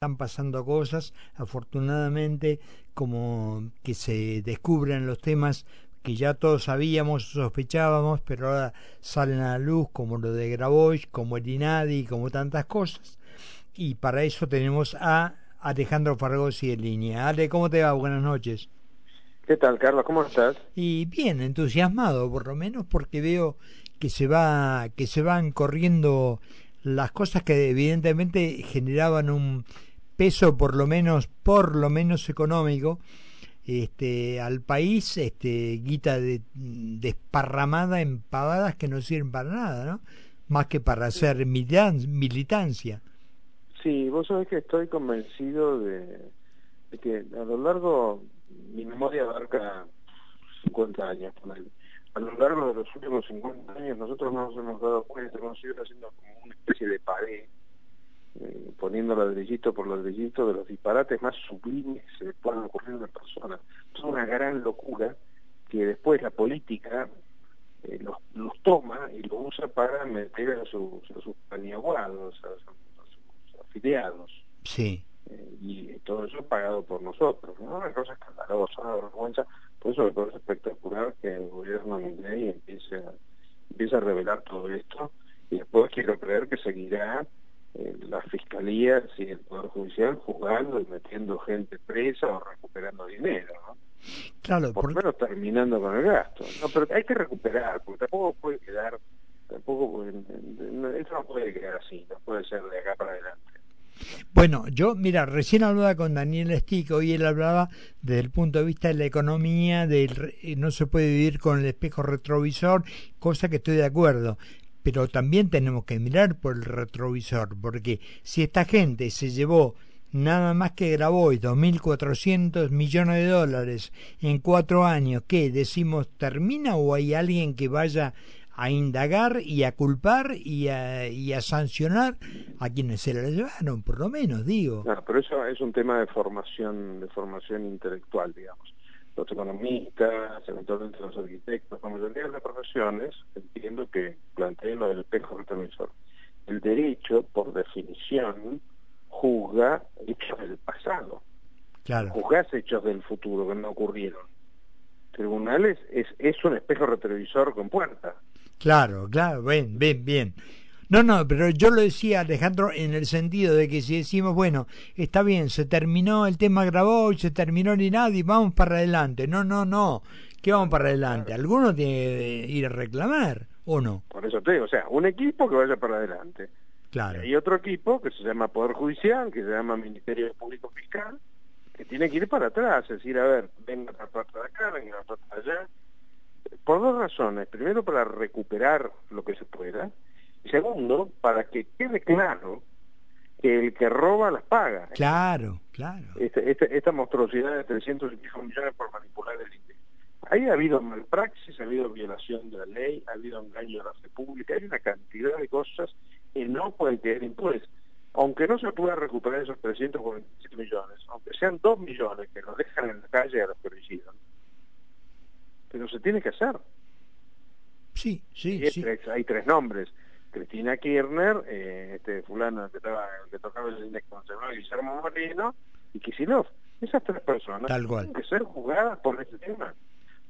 están pasando cosas, afortunadamente, como que se descubren los temas que ya todos sabíamos, sospechábamos, pero ahora salen a la luz, como lo de Grabois, como el INADI, como tantas cosas. Y para eso tenemos a Alejandro Fargosi en línea. Ale, ¿cómo te va? Buenas noches. ¿Qué tal, Carlos? ¿Cómo estás? Y bien, entusiasmado, por lo menos, porque veo que se va, que se van corriendo las cosas que evidentemente generaban un peso por lo menos por lo menos económico este al país este guita de, desparramada en pavadas que no sirven para nada no más que para hacer militancia sí vos sabés que estoy convencido de, que a lo largo mi memoria abarca 50 años a lo largo de los últimos 50 años nosotros no nos hemos dado cuenta hemos ido haciendo como una especie de pared eh, poniendo ladrillito por ladrillito de los disparates más sublimes que se puedan ocurrir a una persona. Es una gran locura que después la política eh, los, toma y lo usa para meter a sus, a sus paniaguados, a, sus afiliados. Sí. Eh, y todo eso pagado por nosotros. ¿no? Una cosa escandalosa, una vergüenza. Por eso me parece espectacular que el gobierno de empiece a, empiece a revelar todo esto y después quiero creer que seguirá eh, las fiscalías y el Poder Judicial juzgando y metiendo gente presa o recuperando dinero, ¿no? Claro, por, lo menos terminando con el gasto. No, pero hay que recuperar, porque tampoco puede quedar, tampoco esto no puede quedar así, no puede ser de acá para adelante. Bueno, yo, mira, recién hablaba con Daniel Stico y él hablaba desde el punto de vista de la economía, del no se puede vivir con el espejo retrovisor, cosa que estoy de acuerdo pero también tenemos que mirar por el retrovisor, porque si esta gente se llevó nada más que grabó 2.400 millones de dólares en cuatro años, ¿qué decimos termina o hay alguien que vaya a indagar y a culpar y a, y a sancionar a quienes se la llevaron, por lo menos, digo. No, pero eso es un tema de formación, de formación intelectual, digamos los economistas, eventualmente los arquitectos, la mayoría de las profesiones, entiendo que planteen lo del espejo retrovisor. El derecho, por definición, juzga hechos del pasado. Claro. Juzgas hechos del futuro que no ocurrieron. Tribunales es, es un espejo retrovisor con puerta. Claro, claro, bien, bien, bien. No, no, pero yo lo decía, Alejandro, en el sentido de que si decimos, bueno, está bien, se terminó el tema grabó, se terminó ni nada y vamos para adelante. No, no, no. ¿Qué vamos para adelante? Alguno tiene que ir a reclamar, ¿o no? Por eso te digo, o sea, un equipo que vaya para adelante. Claro. Y otro equipo que se llama Poder Judicial, que se llama Ministerio Público Fiscal, que tiene que ir para atrás, es decir, a ver, venga la parte de acá, venga la parte de allá. Por dos razones. Primero, para recuperar lo que se pueda Segundo, para que quede claro que el que roba las paga. Claro, claro. Este, este, esta monstruosidad de 300 millones por manipular el INDE. Ahí ha habido malpraxis, ha habido violación de la ley, ha habido engaño a la república, hay una cantidad de cosas que no pueden quedar impunes. Aunque no se pueda recuperar esos 347 millones, aunque sean 2 millones que nos dejan en la calle a los que lo hicieron, pero se tiene que hacer. Sí, sí, sí. hay tres nombres. Cristina Kirchner, eh, este fulano que, estaba, que tocaba el index conservador, Guillermo Moreno y Kisilov. Esas tres personas tienen que ser juzgadas por este tema.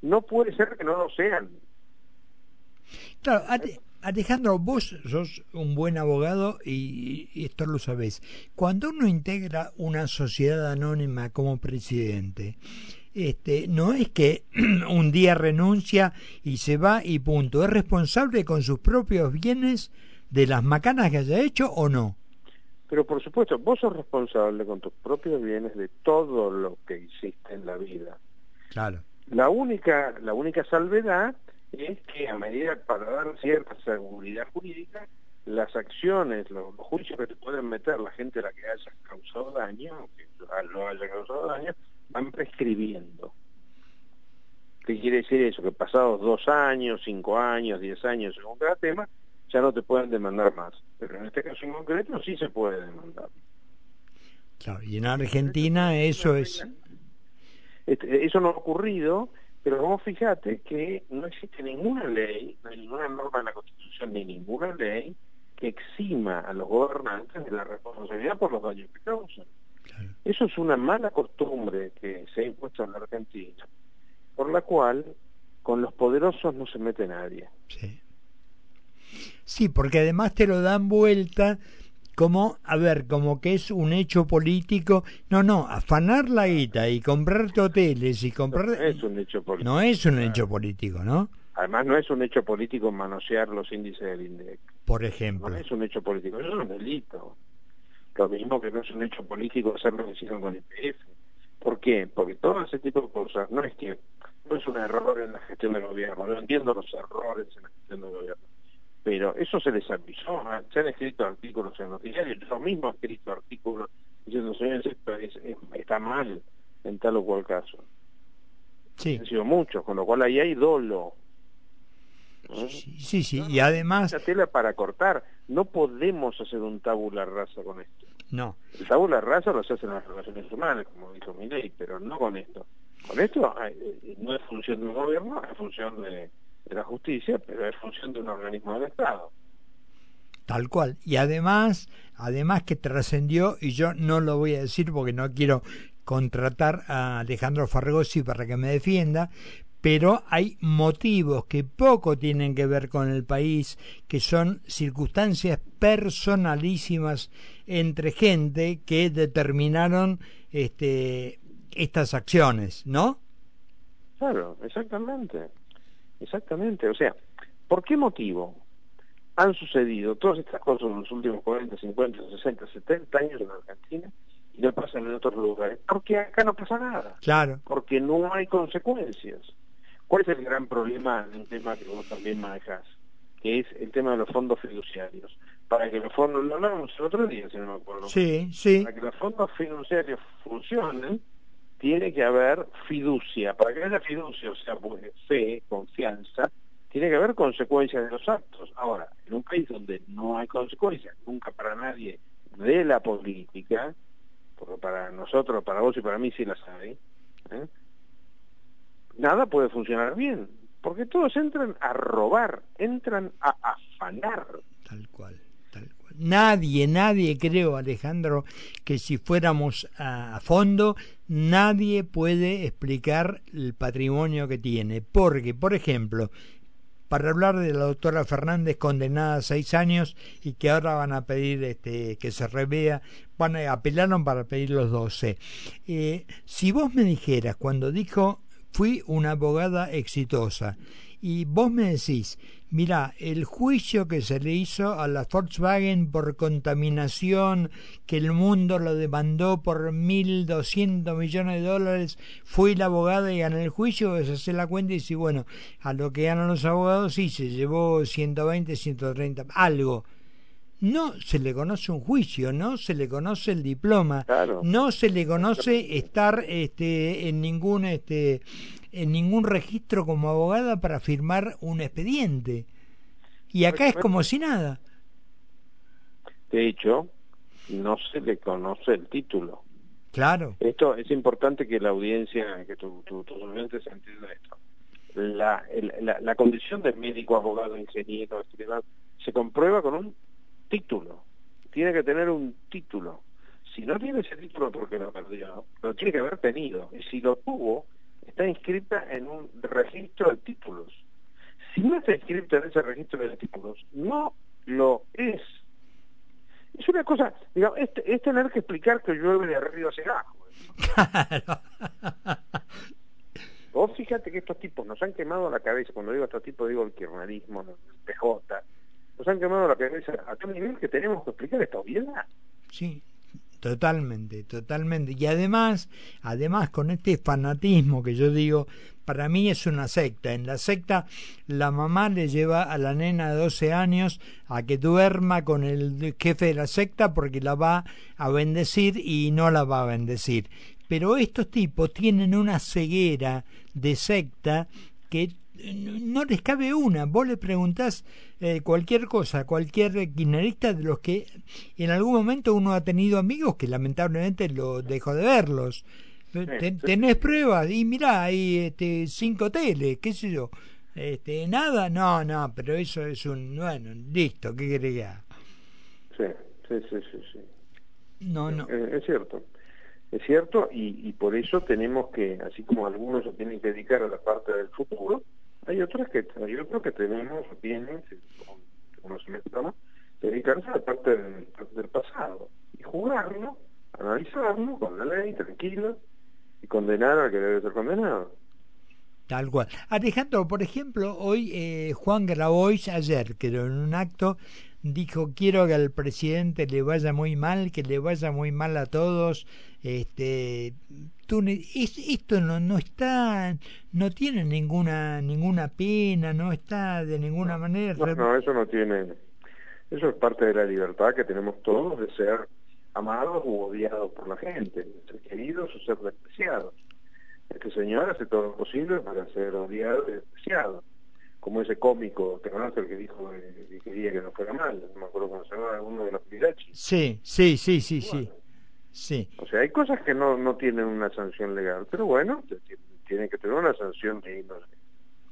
No puede ser que no lo sean. Claro, Alejandro, vos sos un buen abogado y, y esto lo sabés. Cuando uno integra una sociedad anónima como presidente, este, no es que un día renuncia y se va y punto. ¿Es responsable con sus propios bienes de las macanas que haya hecho o no? Pero por supuesto, vos sos responsable con tus propios bienes de todo lo que hiciste en la vida. Claro. La única, la única salvedad es que a medida para dar cierta seguridad jurídica, las acciones, los, juicios que te pueden meter la gente a la que haya causado daño, que no haya causado daño, van prescribiendo. ¿Qué quiere decir eso? Que pasados dos años, cinco años, diez años, según cada tema, ya no te pueden demandar más. Pero en este caso en concreto sí se puede demandar. Claro, y en Argentina eso es... Este, eso no ha ocurrido, pero vamos fíjate que no existe ninguna ley, no hay ninguna norma en la Constitución, ni ninguna ley que exima a los gobernantes de la responsabilidad por los daños que causan. Eso es una mala costumbre que se ha impuesto en la Argentina, por la cual con los poderosos no se mete nadie. Sí. Sí, porque además te lo dan vuelta como, a ver, como que es un hecho político. No, no, afanar la guita y comprarte hoteles y comprar... No es un hecho político. No es un hecho político, ¿no? Además no es un hecho político manosear los índices del INDEC. Por ejemplo. No es un hecho político, eso es un delito. Lo mismo que no es un hecho político hacer lo que hicieron con el PF. ¿Por qué? Porque todo ese tipo de cosas no es que no es un error en la gestión del gobierno. No entiendo los errores en la gestión del gobierno pero eso se les avisó, se han escrito artículos en los diarios, yo mismo he escrito artículos diciendo, señores, esto está mal en tal o cual caso. Sí. Han sido muchos, con lo cual ahí hay dolo. Sí, sí, y además... La tela para cortar, no podemos hacer un tabula rasa con esto. No. El tabula rasa lo se hace en las relaciones humanas, como dijo mi ley, pero no con esto. Con esto eh, no es función del gobierno, es función de de la justicia, pero es función de un organismo del Estado. Tal cual. Y además, además que trascendió, y yo no lo voy a decir porque no quiero contratar a Alejandro Fargosi para que me defienda, pero hay motivos que poco tienen que ver con el país, que son circunstancias personalísimas entre gente que determinaron este, estas acciones, ¿no? Claro, exactamente. Exactamente, o sea, ¿por qué motivo han sucedido todas estas cosas en los últimos 40, 50, 60, 70 años en Argentina y no pasan en otros lugares? Porque acá no pasa nada. Claro. Porque no hay consecuencias. ¿Cuál es el gran problema en un tema que vos también manejas? Que es el tema de los fondos fiduciarios. Para que los fondos, lo hablábamos el otro día, si no me acuerdo. Sí, sí. Para que los fondos fiduciarios funcionen, tiene que haber fiducia. Para que haya fiducia, o sea, pues, fe, confianza, tiene que haber consecuencias de los actos. Ahora, en un país donde no hay consecuencias, nunca para nadie de la política, porque para nosotros, para vos y para mí sí las hay, ¿eh? Nada puede funcionar bien, porque todos entran a robar, entran a afanar. Tal cual. Nadie, nadie creo, Alejandro, que si fuéramos a, fondo, nadie puede explicar el patrimonio que tiene. Porque, por ejemplo, para hablar de la doctora Fernández condenada a seis años y que ahora van a pedir este, que se revea, van a apelaron para pedir los doce. Eh, si vos me dijeras cuando dijo fui una abogada exitosa y vos me decís Mira, el juicio que se le hizo a la Volkswagen por contaminación, que el mundo lo demandó por 1.200 millones de dólares, fue la abogada y ganó el juicio, se hace la cuenta y dice, bueno, a lo que ganan los abogados sí, se llevó 120, 130, algo. No se le conoce un juicio, no se le conoce el diploma, no se le conoce estar este, en ningún este, en ningún registro como abogada para firmar un expediente. Y acá es como si nada. De hecho, no se le conoce el título. Claro. Esto es importante que la audiencia, que tu, tu, tu se entienda esto. La, la, la, condición de médico, abogado, ingeniero, se comprueba con un título. Tiene que tener un título. Si no tiene ese título porque lo perdió, lo tiene que haber tenido. Y si lo tuvo, está inscrita en un registro de títulos. Si no está inscrita en ese registro de títulos, no lo es. Es una cosa, digamos, es, tener que explicar que llueve de arriba hacia abajo. Claro. Vos fíjate que estos tipos nos han quemado la cabeza, cuando digo estos tipos digo el kirchnerismo, el PJ, nos han quemado la a tal nivel que tenemos que explicar esta obviedad. Sí, Totalmente, totalmente. Y además, además con este fanatismo que yo digo, para mí es una secta. En la secta la mamá le lleva a la nena de 12 años a que duerma con el jefe de la secta porque la va a bendecir y no la va a bendecir. Pero estos tipos tienen una ceguera de secta que no les cabe una. Vos le preguntás eh, cualquier cosa, cualquier kirchnerista de los que en algún momento uno ha tenido amigos que lamentablemente lo dejó de verlos. ¿Tenés pruebas? Y mirá, hay este, cinco teles, qué sé yo. Este, nada, no, no, pero eso es un, bueno, listo, ¿qué querés Sí, sí, sí, sí. No, no. Es, es cierto. es cierto, y, por eso tenemos que, así como algunos se tienen que dedicar a la parte del futuro, hay otros que hay otros que tenemos o tienen, conocimiento, dedicarse a la parte del, del pasado y jugarlo, analizarlo con la ley, tranquilo, y condenar al que debe ser condenado. Tal cual. Alejandro, por ejemplo, hoy eh, Juan Grabois, ayer, creo, en un acto, dijo, quiero que al presidente le vaya muy mal, que le vaya muy mal a todos. Este, tú, esto no, no está, no tiene ninguna, ninguna pena, no está de ninguna manera... No, no, eso no tiene, eso es parte de la libertad que tenemos todos de ser amados u odiados por la gente, de ser queridos o ser despreciados. Este señor hace todo lo posible para ser odiado y despreciado. Como ese cómico, que conoce el que dijo que quería que no fuera mal, no me acuerdo cómo se llama, uno de los Pirachi. Sí, sí, sí, sí, sí. Sí. O sea, hay cosas que no, no tienen una sanción legal, pero bueno, tienen que tener una sanción de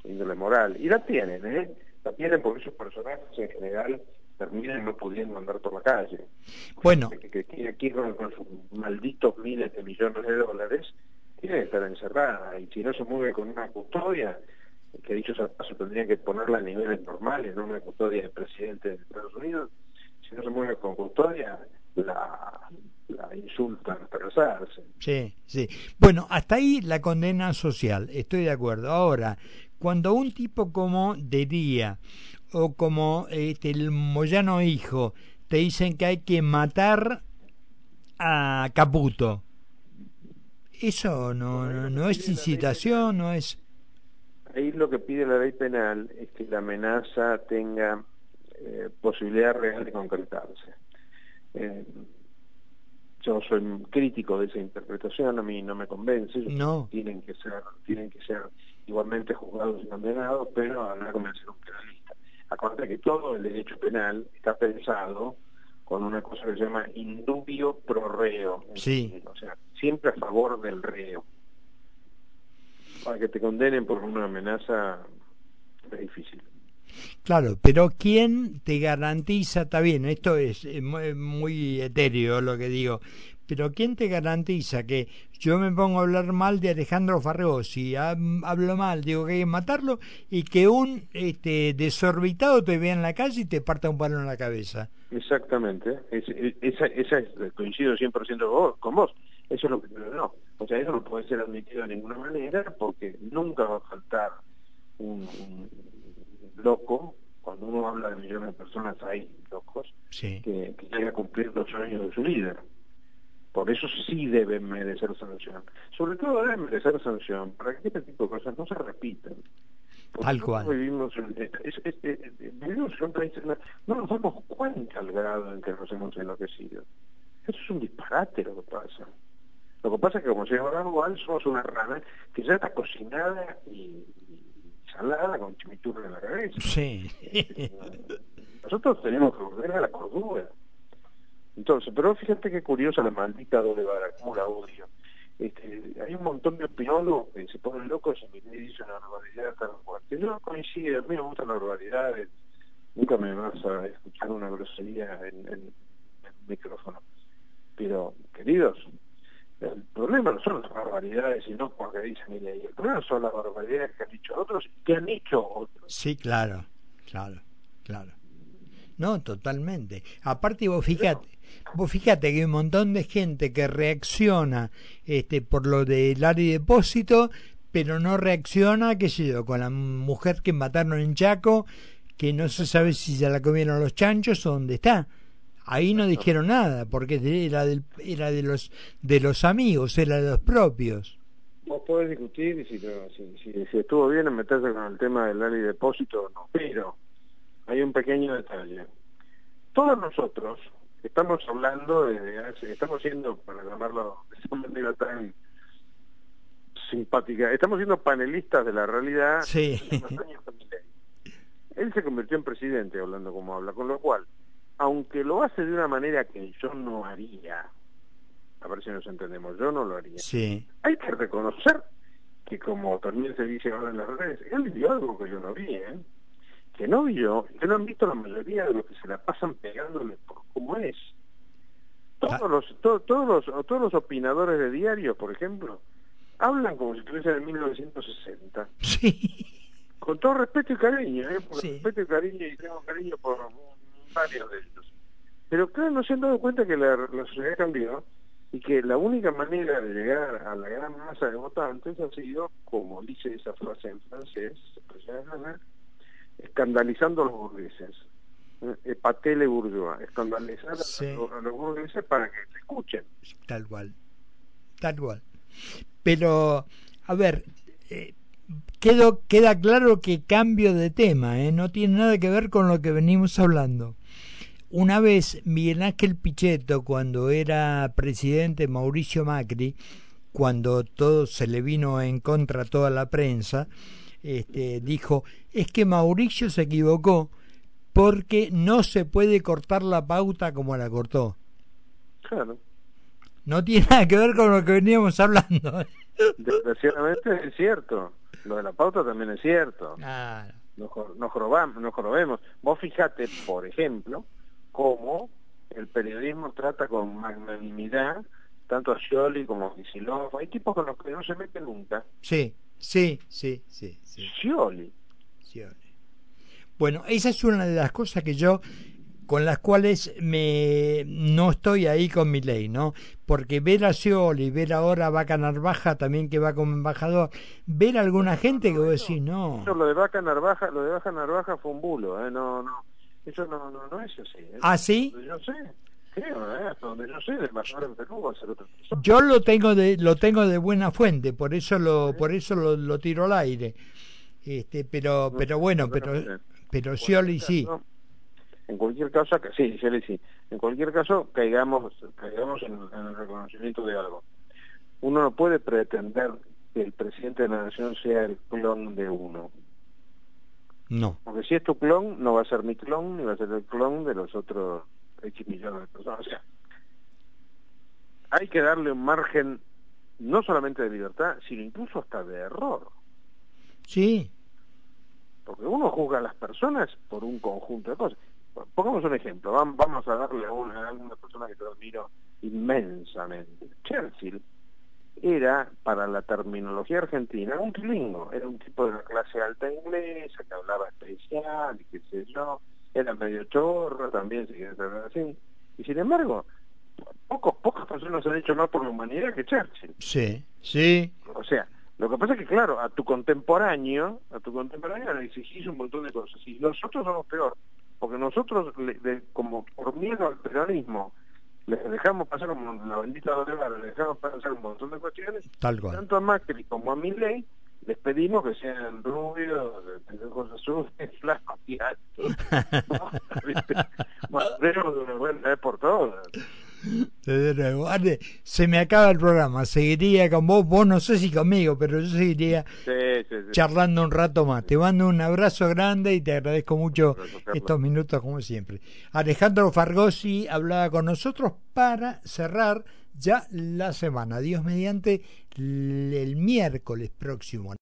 índole, moral. Y la tienen, ¿eh? La tienen porque esos personajes en general terminan no pudiendo andar por la calle. Bueno. Que, que aquí con, sus malditos miles de millones de dólares, tiene que estar encerrada y si no se mueve con una custodia, que dicho sea paso tendrían que ponerla a niveles normales, no una custodia del presidente de Estados Unidos, si no se mueve con custodia, la, la insultan hasta casarse. Sí, sí. Bueno, hasta ahí la condena social, estoy de acuerdo. Ahora, cuando un tipo como de día o como este, el Moyano Hijo te dicen que hay que matar a Caputo, eso no, no, es incitación, no es... Ahí lo que pide la ley penal es que la amenaza tenga eh, posibilidad real de concretarse. Eh, yo soy crítico de esa interpretación, a mí no me convence, no. tienen que ser tienen que ser igualmente juzgados y condenados, pero habrá que ser un penalista. Acuérdate que todo el derecho penal está pensado con una cosa que se llama indubio pro reo. Sí. O sea, siempre a favor del reo. Para que te condenen por una amenaza es difícil. Claro, pero ¿quién te garantiza? Está bien, esto es muy etéreo lo que digo, pero ¿quién te garantiza que yo me pongo a hablar mal de Alejandro y hablo mal, digo que hay que matarlo y que un este, desorbitado te vea en la calle y te parta un palo en la cabeza? Exactamente, esa, esa coincido 100% con vos, eso es lo que no, o sea, eso no puede ser admitido de ninguna manera porque nunca va a faltar un loco, cuando uno habla de millones de personas hay locos, que, que llega a cumplir los años de su líder. Por eso sí deben merecer sanción. Sobre todo deben merecer sanción para que este tipo de cosas no se repitan. Tal cual. Vivimos en, un país, no nos damos cuenta al grado en que nos hemos enloquecido. Eso es un disparate lo que pasa. Lo que pasa es que como se llama igual somos una rana que ya está cocinada y, salada con chimichurri en la cabeza. Sí. Nosotros tenemos que volver a la cordura. Entonces, pero fíjate qué curiosa la maldita doble vara, como la odio. Este, hay un montón de opinólogos que se ponen locos y me dicen una barbaridad tan fuerte. Yo no coincido, a mí me gustan las barbaridades, nunca me vas a escuchar una grosería en, en, en un micrófono. Pero, queridos, el problema no son las barbaridades, sino porque dicen ella y el problema son las barbaridades que han dicho otros y que han dicho otros. Sí, claro, claro, claro. No, totalmente. Aparte vos fíjate, vos fíjate que hay un montón de gente que reacciona este por lo del área depósito, pero no reacciona, qué sé yo, con la mujer que mataron en Chaco, que no se sabe si se la comieron los chanchos o dónde está. Ahí no dijeron nada, porque era, del, era de los de los amigos, era de los propios. Vos podés discutir si, si, si, estuvo bien en meterse con el tema del área depósito o no, pero hay un pequeño detalle. Todos nosotros estamos hablando de, estamos siendo, para llamarlo de esa manera tan simpática, estamos siendo panelistas de la realidad. Sí. Él se convirtió en presidente hablando como habla, con lo cual aunque lo hace de una manera que yo no haría, a ver si nos entendemos, yo no lo haría. Sí. Hay que reconocer que como también se dice ahora en las redes, él vio algo que yo no vi, ¿eh? que no vio, que no han visto la mayoría de los que se la pasan pegándole por cómo es. Todos los, todos los, todos los opinadores de diarios, por ejemplo, hablan como si estuviesen en 1960. Sí. Con todo respeto y cariño, ¿eh? Por respeto y cariño, y tengo cariño por varios de ellos. Pero claro, no se han dado cuenta que la, la sociedad cambió y que la única manera de llegar a la gran masa de votantes ha sido, como dice esa frase en francés, escandalizando a los burgueses. Eh, patele bourgeois, escandalizar a, los burgueses para que se escuchen. Tal cual, tal cual. Pero, a ver, eh, quedó, queda claro que cambio de tema, ¿eh? no tiene nada que ver con lo que venimos hablando. Una vez Miguel Ángel Pichetto, cuando era presidente Mauricio Macri, cuando todo se le vino en contra a toda la prensa, este, dijo, es que Mauricio se equivocó porque no se puede cortar la pauta como la cortó. Claro. No tiene nada que ver con lo que veníamos hablando. Desgraciadamente es cierto. Lo de la pauta también es cierto. Claro. Nos, nos, robamos, nos robemos. Vos fijate, por ejemplo, cómo el periodismo trata con magnanimidad tanto a Scioli como a Kisilov. Hay tipos con los que no se mete nunca. Sí, sí, sí, sí. sí. Scioli. Bueno, esa es una de las cosas que yo con las cuales me no estoy ahí con mi ley, ¿no? Porque ver a Scioli, ver ahora a Vaca Narvaja también que va como embajador, ver a alguna gente que vos decís, no. lo de Vaca Narvaja, lo de Vaca Narvaja fue un bulo, ¿eh? No, no eso no, no, no es así. ¿eh? ¿Ah, sí? Yo sé. Creo, ¿eh? hasta donde yo sé, del embajador en Perú va a ser otra persona. Yo lo tengo de lo tengo de buena fuente, por eso lo por eso lo, lo tiro al aire. Este, pero pero bueno, pero pero Scioli sí. En cualquier caso, sí, Scioli sí. En cualquier caso, caigamos caigamos en, en el reconocimiento de algo. Uno no puede pretender que el presidente de la nación sea el clon de uno. No. Porque si es tu clon, no va a ser mi clon, ni va a ser el clon de los otros X millones de personas. O sea, hay que darle un margen no solamente de libertad, sino incluso hasta de error. Sí. Porque uno juzga a las personas por un conjunto de cosas. Pongamos un ejemplo, vamos a darle a una, a una persona que te admiro inmensamente. Churchill era, para la terminología argentina, un trilingüe, era un tipo de la clase alta inglesa que hablaba especial y qué sé yo, era medio chorro también, si quieres saber así. Y sin embargo, pocos, pocas personas han hecho más por la humanidad que Churchill. Sí, sí. O sea, lo que pasa es que, claro, a tu contemporáneo, a tu contemporáneo le exigís un montón de cosas. Y nosotros somos peor, porque nosotros, como por miedo al peronismo, les dejamos pasar como la bendita Bolívar, les dejamos pasar un montón de cuestiones, tanto a Macri como a Milley, les pedimos que sean rubios, de ojos azules, flacos y altos. bueno, es por Se me acaba el programa, seguiría con vos, vos no sé si conmigo, pero yo seguiría charlando un rato más. Te mando un abrazo grande y te agradezco mucho estos minutos como siempre. Alejandro Fargosi hablaba con nosotros para cerrar ya la semana. Dios mediante el miércoles próximo.